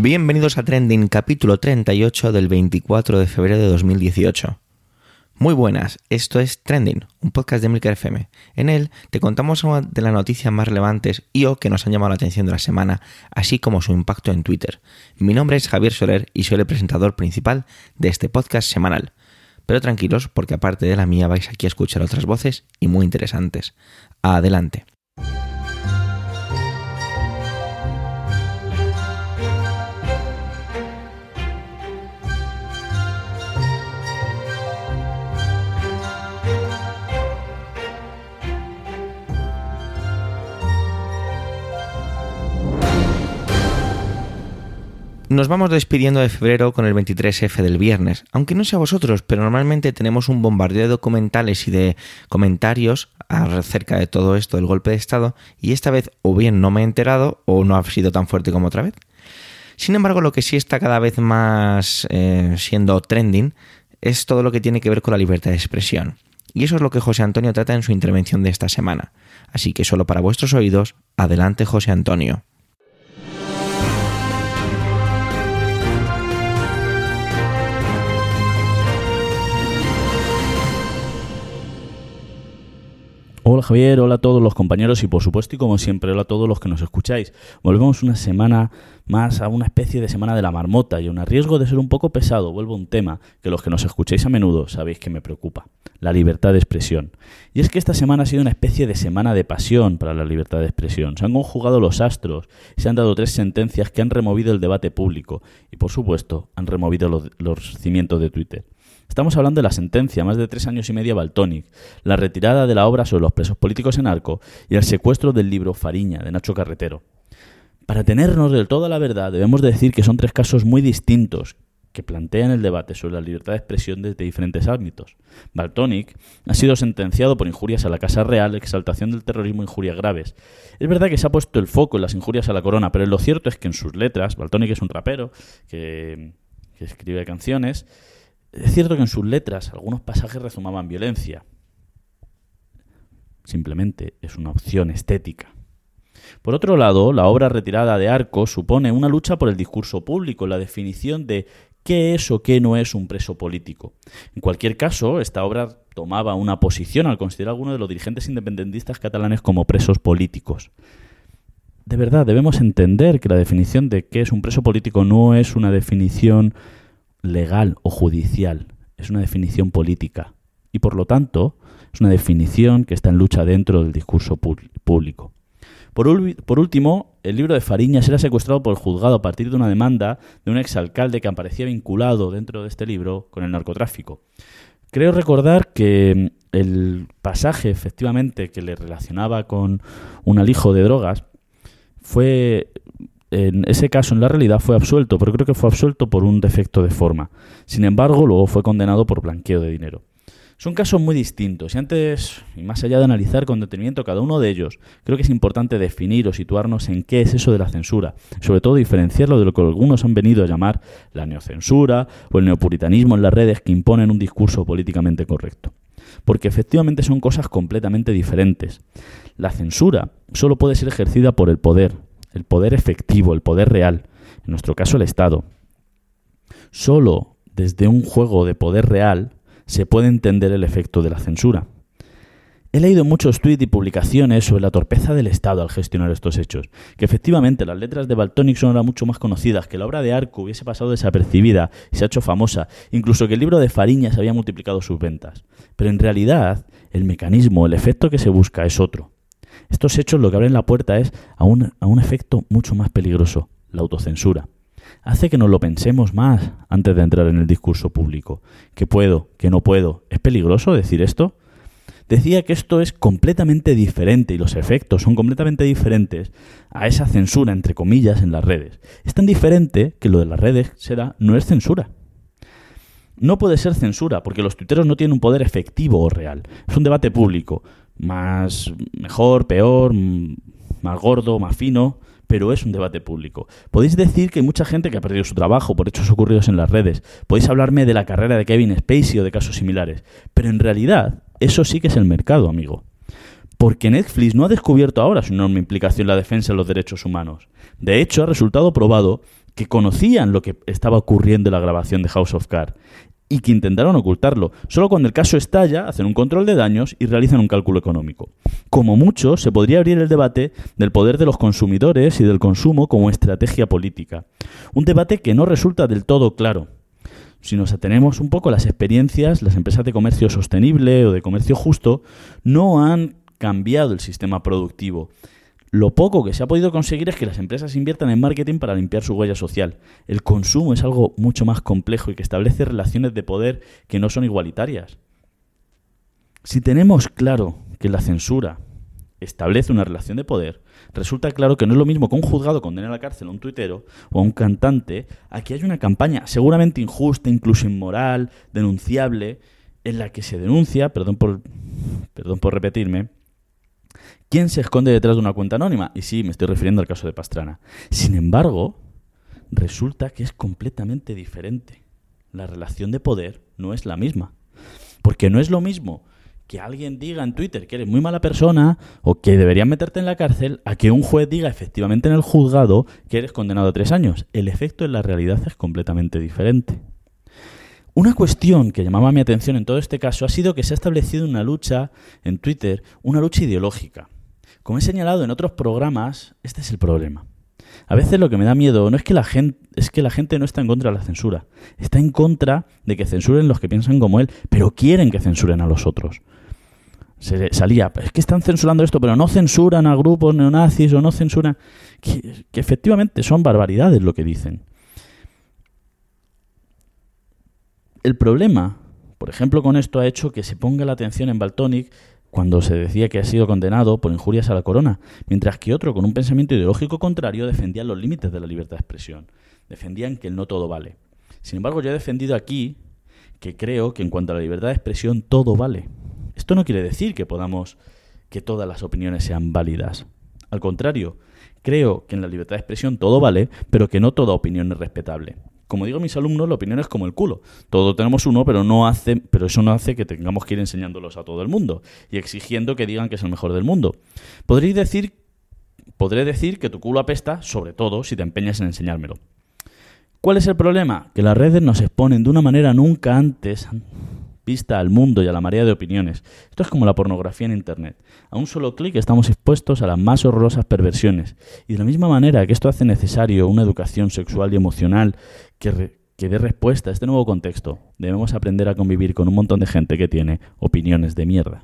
Bienvenidos a Trending, capítulo 38 del 24 de febrero de 2018. Muy buenas, esto es Trending, un podcast de Milker FM. En él te contamos una de las noticias más relevantes y o que nos han llamado la atención de la semana, así como su impacto en Twitter. Mi nombre es Javier Soler y soy el presentador principal de este podcast semanal. Pero tranquilos, porque aparte de la mía vais aquí a escuchar otras voces y muy interesantes. Adelante. Nos vamos despidiendo de febrero con el 23F del viernes, aunque no sea vosotros, pero normalmente tenemos un bombardeo de documentales y de comentarios acerca de todo esto del golpe de Estado, y esta vez o bien no me he enterado o no ha sido tan fuerte como otra vez. Sin embargo, lo que sí está cada vez más eh, siendo trending es todo lo que tiene que ver con la libertad de expresión. Y eso es lo que José Antonio trata en su intervención de esta semana. Así que solo para vuestros oídos, adelante José Antonio. Hola Javier, hola a todos los compañeros y por supuesto y como siempre hola a todos los que nos escucháis. Volvemos una semana más a una especie de semana de la marmota y un riesgo de ser un poco pesado vuelvo a un tema que los que nos escucháis a menudo sabéis que me preocupa, la libertad de expresión. Y es que esta semana ha sido una especie de semana de pasión para la libertad de expresión. Se han conjugado los astros, se han dado tres sentencias que han removido el debate público y por supuesto han removido los cimientos de Twitter. Estamos hablando de la sentencia, más de tres años y medio a Baltonic, la retirada de la obra sobre los presos políticos en Arco y el secuestro del libro Fariña de Nacho Carretero. Para tenernos del todo a la verdad, debemos decir que son tres casos muy distintos que plantean el debate sobre la libertad de expresión desde diferentes ámbitos. Baltonic ha sido sentenciado por injurias a la Casa Real, exaltación del terrorismo e injurias graves. Es verdad que se ha puesto el foco en las injurias a la corona, pero lo cierto es que en sus letras, Baltonic es un rapero que, que escribe canciones, es cierto que en sus letras algunos pasajes resumaban violencia. Simplemente es una opción estética. Por otro lado, la obra retirada de Arco supone una lucha por el discurso público, la definición de qué es o qué no es un preso político. En cualquier caso, esta obra tomaba una posición al considerar a algunos de los dirigentes independentistas catalanes como presos políticos. De verdad, debemos entender que la definición de qué es un preso político no es una definición legal o judicial, es una definición política y por lo tanto es una definición que está en lucha dentro del discurso público. Por, último, el libro de Fariña será secuestrado por el juzgado a partir de una demanda de un exalcalde que aparecía vinculado dentro de este libro con el narcotráfico. Creo recordar que el pasaje efectivamente que le relacionaba con un alijo de drogas fue en ese caso en la realidad fue absuelto, pero creo que fue absuelto por un defecto de forma. Sin embargo, luego fue condenado por blanqueo de dinero. Son casos muy distintos y antes, y más allá de analizar con detenimiento cada uno de ellos, creo que es importante definir o situarnos en qué es eso de la censura, sobre todo diferenciarlo de lo que algunos han venido a llamar la neocensura o el neopuritanismo en las redes que imponen un discurso políticamente correcto. Porque efectivamente son cosas completamente diferentes. La censura solo puede ser ejercida por el poder, el poder efectivo, el poder real, en nuestro caso el Estado. Solo desde un juego de poder real se puede entender el efecto de la censura. He leído muchos tweets y publicaciones sobre la torpeza del Estado al gestionar estos hechos, que efectivamente las letras de Baltonic son ahora mucho más conocidas, que la obra de Arco hubiese pasado desapercibida y se ha hecho famosa, incluso que el libro de Fariñas había multiplicado sus ventas. Pero en realidad, el mecanismo, el efecto que se busca es otro. Estos hechos lo que abren la puerta es a un, a un efecto mucho más peligroso, la autocensura. Hace que nos lo pensemos más antes de entrar en el discurso público. ¿Qué puedo? ¿Qué no puedo? ¿Es peligroso decir esto? Decía que esto es completamente diferente y los efectos son completamente diferentes a esa censura, entre comillas, en las redes. Es tan diferente que lo de las redes será, no es censura. No puede ser censura porque los tuiteros no tienen un poder efectivo o real. Es un debate público más mejor, peor, más gordo, más fino, pero es un debate público. Podéis decir que hay mucha gente que ha perdido su trabajo por hechos ocurridos en las redes. Podéis hablarme de la carrera de Kevin Spacey o de casos similares. Pero en realidad, eso sí que es el mercado, amigo. Porque Netflix no ha descubierto ahora su enorme implicación en la defensa de los derechos humanos. De hecho, ha resultado probado que conocían lo que estaba ocurriendo en la grabación de House of Cards y que intentaron ocultarlo. Solo cuando el caso estalla, hacen un control de daños y realizan un cálculo económico. Como mucho, se podría abrir el debate del poder de los consumidores y del consumo como estrategia política. Un debate que no resulta del todo claro. Si nos atenemos un poco a las experiencias, las empresas de comercio sostenible o de comercio justo no han cambiado el sistema productivo. Lo poco que se ha podido conseguir es que las empresas inviertan en marketing para limpiar su huella social. El consumo es algo mucho más complejo y que establece relaciones de poder que no son igualitarias. Si tenemos claro que la censura establece una relación de poder, resulta claro que no es lo mismo que un juzgado condene a la cárcel a un tuitero o a un cantante a que hay una campaña seguramente injusta, incluso inmoral, denunciable, en la que se denuncia, perdón por, perdón por repetirme, quién se esconde detrás de una cuenta anónima. Y sí, me estoy refiriendo al caso de Pastrana. Sin embargo, resulta que es completamente diferente. La relación de poder no es la misma. Porque no es lo mismo que alguien diga en Twitter que eres muy mala persona o que deberían meterte en la cárcel a que un juez diga efectivamente en el juzgado que eres condenado a tres años. El efecto en la realidad es completamente diferente. Una cuestión que llamaba mi atención en todo este caso ha sido que se ha establecido una lucha en Twitter, una lucha ideológica. Como he señalado en otros programas, este es el problema. A veces lo que me da miedo no es que la gente es que la gente no está en contra de la censura, está en contra de que censuren los que piensan como él, pero quieren que censuren a los otros. Se salía, es que están censurando esto, pero no censuran a grupos neonazis o no censuran que, que efectivamente son barbaridades lo que dicen. El problema, por ejemplo, con esto ha hecho que se ponga la atención en Baltonic cuando se decía que ha sido condenado por injurias a la corona, mientras que otro con un pensamiento ideológico contrario defendía los límites de la libertad de expresión, defendían que el no todo vale. Sin embargo, yo he defendido aquí que creo que en cuanto a la libertad de expresión todo vale. Esto no quiere decir que podamos que todas las opiniones sean válidas. Al contrario, creo que en la libertad de expresión todo vale, pero que no toda opinión es respetable como digo a mis alumnos, la opinión es como el culo. Todos tenemos uno, pero no hace, pero eso no hace que tengamos que ir enseñándolos a todo el mundo y exigiendo que digan que es el mejor del mundo. Podréis decir, podré decir que tu culo apesta, sobre todo si te empeñas en enseñármelo. ¿Cuál es el problema? Que las redes nos exponen de una manera nunca antes vista al mundo y a la marea de opiniones. Esto es como la pornografía en Internet. A un solo clic estamos expuestos a las más horrorosas perversiones. Y de la misma manera que esto hace necesario una educación sexual y emocional que, que dé respuesta a este nuevo contexto, debemos aprender a convivir con un montón de gente que tiene opiniones de mierda.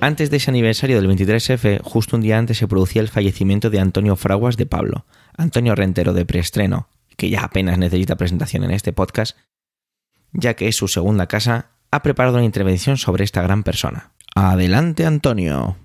Antes de ese aniversario del 23F, justo un día antes se producía el fallecimiento de Antonio Fraguas de Pablo, Antonio Rentero de preestreno, que ya apenas necesita presentación en este podcast, ya que es su segunda casa, ha preparado una intervención sobre esta gran persona. Adelante, Antonio.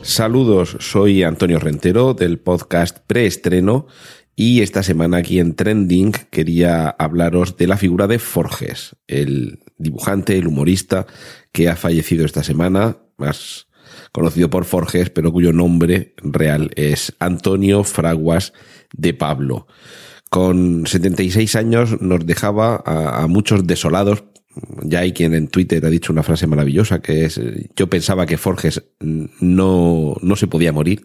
Saludos, soy Antonio Rentero del podcast Preestreno y esta semana aquí en Trending quería hablaros de la figura de Forges, el dibujante, el humorista que ha fallecido esta semana, más conocido por Forges, pero cuyo nombre real es Antonio Fraguas de Pablo. Con 76 años nos dejaba a, muchos desolados. Ya hay quien en Twitter ha dicho una frase maravillosa que es, yo pensaba que Forges no, no se podía morir.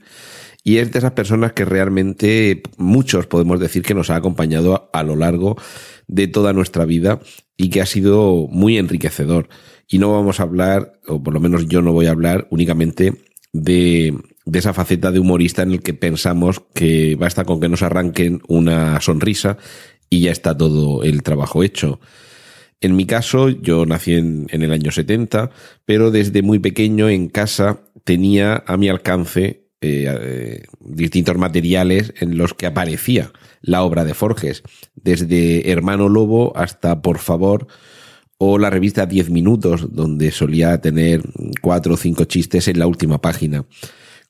Y es de esas personas que realmente muchos podemos decir que nos ha acompañado a, lo largo de toda nuestra vida y que ha sido muy enriquecedor. Y no vamos a hablar, o por lo menos yo no voy a hablar únicamente de, de esa faceta de humorista en el que pensamos que basta con que nos arranquen una sonrisa y ya está todo el trabajo hecho. En mi caso, yo nací en, en, el año 70, pero desde muy pequeño en casa tenía a mi alcance eh, eh, distintos materiales en los que aparecía la obra de Forges, desde Hermano Lobo hasta Por favor, o la revista Diez Minutos, donde solía tener cuatro o cinco chistes en la última página.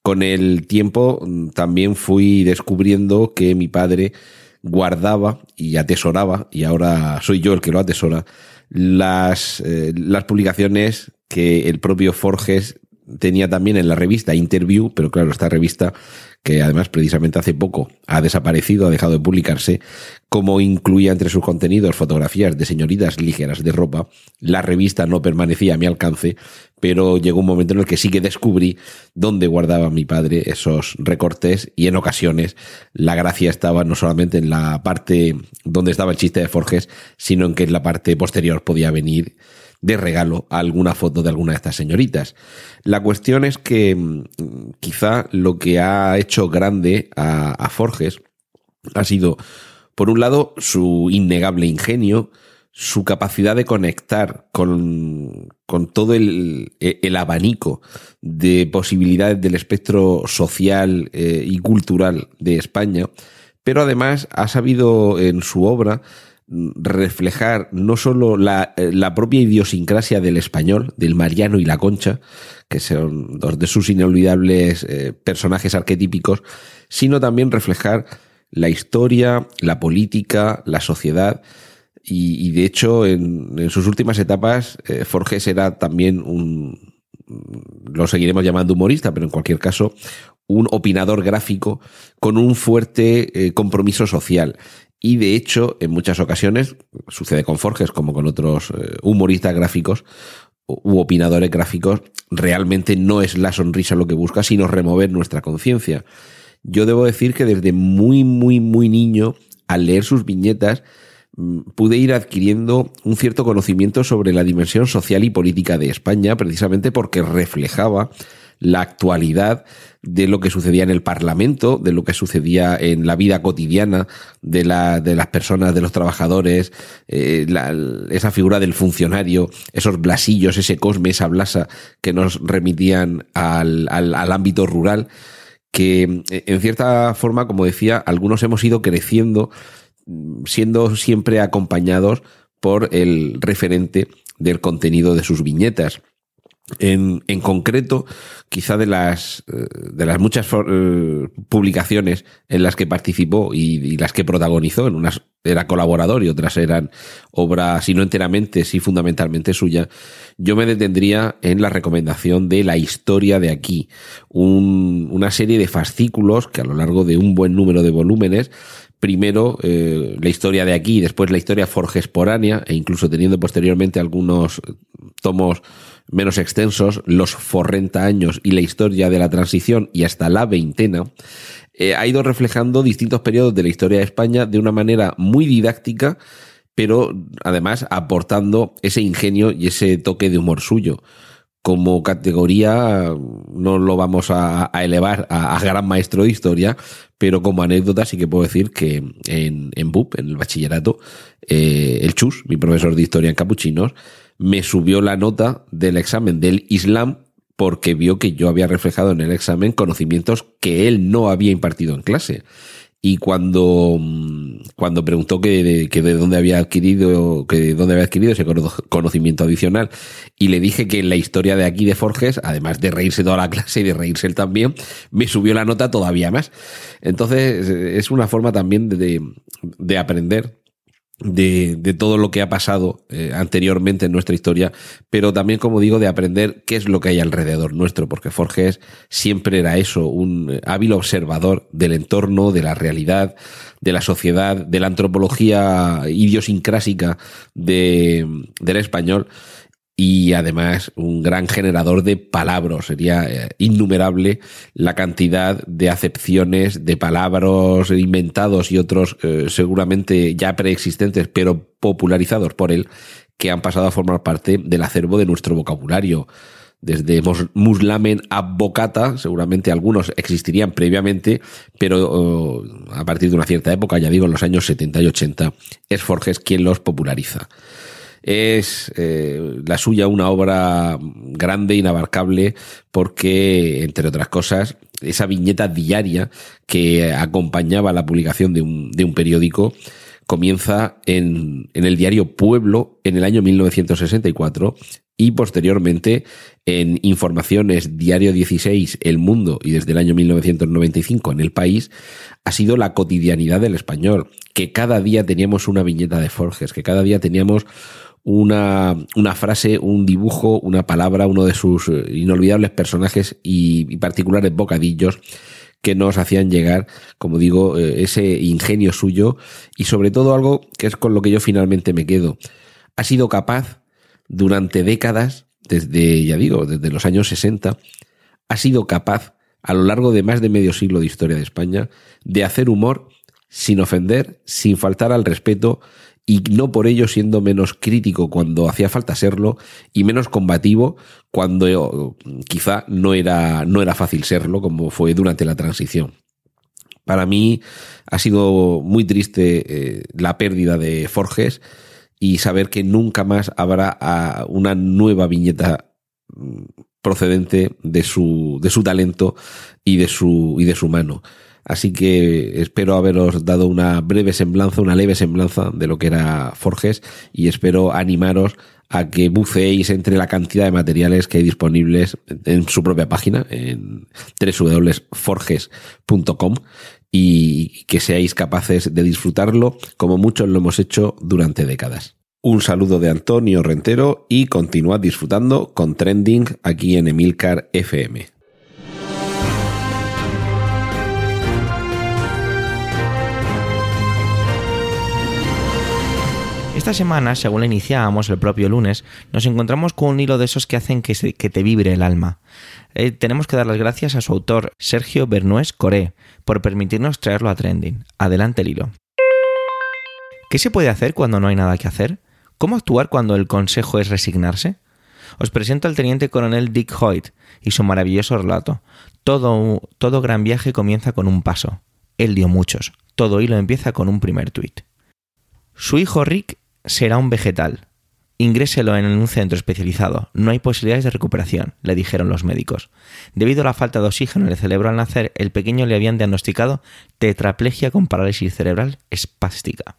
Con el tiempo mm, también fui descubriendo que mi padre guardaba y atesoraba, y ahora soy yo el que lo atesora, las, eh, las publicaciones que el propio Forges tenía también en la revista Interview, pero claro, esta revista que además precisamente hace poco ha desaparecido, ha dejado de publicarse, como incluía entre sus contenidos fotografías de señoritas ligeras de ropa. La revista no permanecía a mi alcance, pero llegó un momento en el que sí que descubrí dónde guardaba mi padre esos recortes y en ocasiones la gracia estaba no solamente en la parte donde estaba el chiste de Forges, sino en que en la parte posterior podía venir de regalo alguna foto de alguna de estas señoritas. La cuestión es que mm, quizá lo que ha hecho grande a, Forges ha sido, por un lado, su innegable ingenio, su capacidad de conectar con, todo el, abanico de posibilidades del espectro social eh, y cultural de España, pero además ha sabido en su obra reflejar no solo la, eh, la, propia idiosincrasia del español, del Mariano y la Concha, que son dos de sus inolvidables eh, personajes arquetípicos, sino también reflejar la historia, la política, la sociedad. Y, de hecho, en, sus últimas etapas, eh, Forges era también un, lo seguiremos llamando humorista, pero en cualquier caso, un opinador gráfico con un fuerte compromiso social y de hecho, en muchas ocasiones, sucede con Forges como con otros eh, humoristas gráficos u opinadores gráficos, realmente no es la sonrisa lo que busca, sino remover nuestra conciencia. Yo debo decir que desde muy, muy, muy niño, al leer sus viñetas, mm, pude ir adquiriendo un cierto conocimiento sobre la dimensión social y política de España, precisamente porque reflejaba la actualidad de lo que sucedía en el Parlamento, de lo que sucedía en la vida cotidiana de, la, de las personas, de los trabajadores, eh, esa figura del funcionario, esos blasillos, ese cosme, esa blasa que nos remitían al, al, al ámbito rural, que en cierta forma, como decía, algunos hemos ido creciendo siendo siempre acompañados por el referente del contenido de sus viñetas. En, en, concreto, quizá de las, eh, de las muchas eh, publicaciones en las que participó y, las que protagonizó, en unas era colaborador y otras eran obra, si no enteramente, sí fundamentalmente suya, yo me detendría en la recomendación de La historia de aquí, un, una serie de fascículos que a lo largo de un buen número de volúmenes primero eh, la historia de aquí, después la historia forgesporánea e incluso teniendo posteriormente algunos tomos menos extensos, los 40 años y la historia de la transición y hasta la veintena, eh, ha ido reflejando distintos periodos de la historia de España de una manera muy didáctica, pero además aportando ese ingenio y ese toque de humor suyo. Como categoría no lo vamos a, elevar a, gran maestro de historia, pero como anécdota sí que puedo decir que en, en BUP, en el bachillerato, eh, el Chus, mi profesor de historia en Capuchinos, me subió la nota del examen del Islam porque vio que yo había reflejado en el examen conocimientos que él no había impartido en clase. Y cuando, mm, cuando preguntó que de, que de dónde había adquirido, que de dónde había adquirido ese conocimiento adicional, y le dije que en la historia de aquí de Forges, además de reírse toda la clase y de reírse él también, me subió la nota todavía más. Entonces, es una forma también de, de aprender de, de, todo lo que ha pasado eh, anteriormente en nuestra historia, pero también, como digo, de aprender qué es lo que hay alrededor nuestro, porque Forges siempre era eso, un eh, hábil observador del entorno, de la realidad, de la sociedad, de la antropología idiosincrásica de, del español y además un gran generador de palabras. Sería eh, innumerable la cantidad de acepciones de palabras inventados y otros eh, seguramente ya preexistentes, pero popularizados por él, que han pasado a formar parte del acervo de nuestro vocabulario. Desde muslamen a bocata, seguramente algunos existirían previamente, pero oh, a partir de una cierta época, ya digo, en los años 70 y 80, es Forges quien los populariza. Es eh, la suya una obra grande, inabarcable, porque, entre otras cosas, esa viñeta diaria que acompañaba la publicación de un, de un periódico comienza en, en, el diario Pueblo en el año 1964 y posteriormente en Informaciones Diario 16, El Mundo y desde el año 1995 en El País, ha sido la cotidianidad del español, que cada día teníamos una viñeta de Forges, que cada día teníamos una, una, frase, un dibujo, una palabra, uno de sus eh, inolvidables personajes y, particulares bocadillos que nos hacían llegar, como digo, eh, ese ingenio suyo y sobre todo algo que es con lo que yo finalmente me quedo. Ha sido capaz durante décadas, desde, ya digo, desde los años 60, ha sido capaz a lo largo de más de medio siglo de historia de España de hacer humor sin ofender, sin faltar al respeto y no por ello siendo menos crítico cuando hacía falta serlo y menos combativo cuando eh, quizá no era, no era fácil serlo como fue durante la transición. Para mí ha sido muy triste eh, la pérdida de Forges y saber que nunca más habrá ah, una nueva viñeta mm, procedente de su, de su talento y de su, y de su mano. Así que espero haberos dado una breve semblanza, una leve semblanza de lo que era Forges y espero animaros a que buceéis entre la cantidad de materiales que hay disponibles en su propia página, en www.forges.com y que seáis capaces de disfrutarlo como muchos lo hemos hecho durante décadas. Un saludo de Antonio Rentero y continuad disfrutando con Trending aquí en Emilcar FM. Esta semana, según la iniciábamos el propio lunes, nos encontramos con un hilo de esos que hacen que, te vibre el alma. Eh, tenemos que dar las gracias a su autor, Sergio Bernués Coré, por permitirnos traerlo a Trending. Adelante el hilo. ¿Qué se puede hacer cuando no hay nada que hacer? ¿Cómo actuar cuando el consejo es resignarse? Os presento al teniente coronel Dick Hoyt y su maravilloso relato. Todo, todo gran viaje comienza con un paso. Él dio muchos. Todo hilo empieza con un primer tuit. Su hijo Rick será un vegetal. Ingréselo en un centro especializado. No hay posibilidades de recuperación, le dijeron los médicos. Debido a la falta de oxígeno en el cerebro al nacer, el pequeño le habían diagnosticado tetraplegia con parálisis cerebral espástica.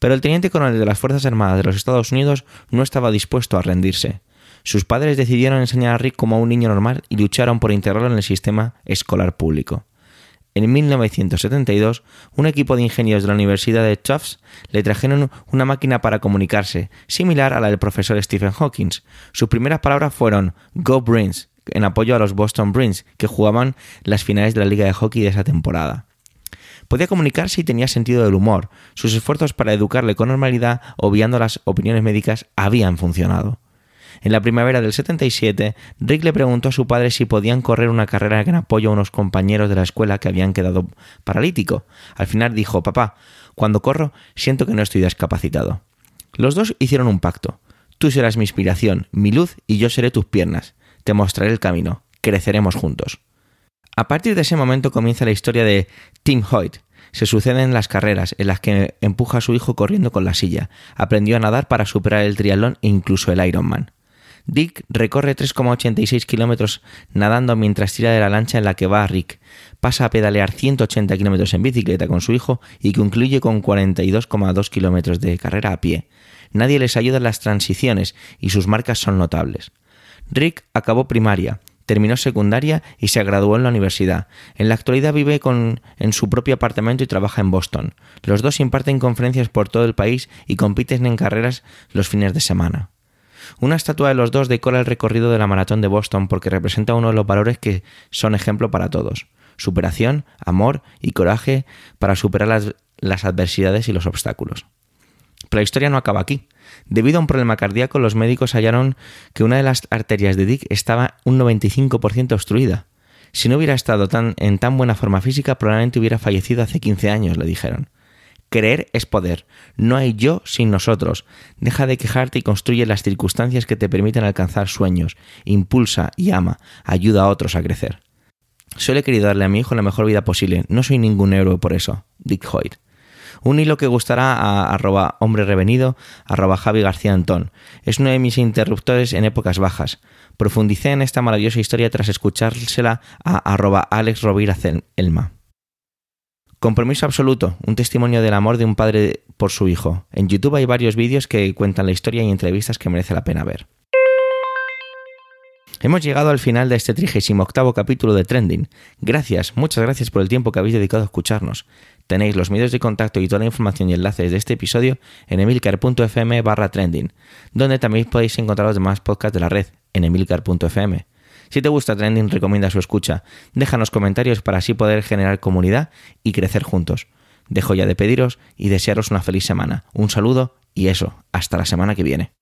Pero el teniente coronel de las Fuerzas Armadas de los Estados Unidos no estaba dispuesto a rendirse. Sus padres decidieron enseñar a Rick como a un niño normal y lucharon por integrarlo en el sistema escolar público. En 1972, un equipo de ingenieros de la Universidad de Tufts le trajeron una máquina para comunicarse, similar a la del profesor Stephen Hawking. Sus primeras palabras fueron Go Bruins, en apoyo a los Boston Bruins, que jugaban las finales de la liga de hockey de esa temporada. Podía comunicarse y tenía sentido del humor. Sus esfuerzos para educarle con normalidad, obviando las opiniones médicas, habían funcionado. En la primavera del 77, Rick le preguntó a su padre si podían correr una carrera en apoyo a unos compañeros de la escuela que habían quedado paralítico. Al final dijo, papá, cuando corro siento que no estoy discapacitado. Los dos hicieron un pacto. Tú serás mi inspiración, mi luz y yo seré tus piernas. Te mostraré el camino. Creceremos juntos. A partir de ese momento comienza la historia de Tim Hoyt. Se suceden las carreras en las que empuja a su hijo corriendo con la silla. Aprendió a nadar para superar el triatlón e incluso el Ironman. Dick recorre 3,86 kilómetros nadando mientras tira de la lancha en la que va Rick. Pasa a pedalear 180 kilómetros en bicicleta con su hijo y concluye con 42,2 kilómetros de carrera a pie. Nadie les ayuda en las transiciones y sus marcas son notables. Rick acabó primaria, terminó secundaria y se graduó en la universidad. En la actualidad vive en su propio apartamento y trabaja en Boston. Los dos imparten conferencias por todo el país y compiten en carreras los fines de semana. Una estatua de los dos decora el recorrido de la maratón de Boston porque representa uno de los valores que son ejemplo para todos. Superación, amor y coraje para superar las, las adversidades y los obstáculos. Pero la historia no acaba aquí. Debido a un problema cardíaco, los médicos hallaron que una de las arterias de Dick estaba un 95% obstruida. Si no hubiera estado tan, en tan buena forma física, probablemente hubiera fallecido hace 15 años, le dijeron. Creer es poder. No hay yo sin nosotros. Deja de quejarte y construye las circunstancias que te permiten alcanzar sueños. Impulsa y ama. Ayuda a otros a crecer. Solo he querido darle a mi hijo la mejor vida posible. No soy ningún héroe por eso. Dick Hoyt. Un hilo que gustará a arroba hombre revenido, arroba Javi García Antón. Es uno de mis interruptores en épocas bajas. Profundicé en esta maravillosa historia tras escuchársela a arroba Alex Rovira Elma. Compromiso absoluto, un testimonio del amor de un padre por su hijo. En YouTube hay varios vídeos que cuentan la historia y entrevistas que merece la pena ver. Hemos llegado al final de este 38 capítulo de Trending. Gracias, muchas gracias por el tiempo que habéis dedicado a escucharnos. Tenéis los medios de contacto y toda la información y enlaces de este episodio en emilcar.fm barra trending, donde también podéis encontrar los demás podcasts de la red en emilcar.fm. Si te gusta Trending, recomienda su escucha. Déjanos comentarios para así poder generar comunidad y crecer juntos. Dejo ya de pediros y desearos una feliz semana. Un saludo y eso, hasta la semana que viene.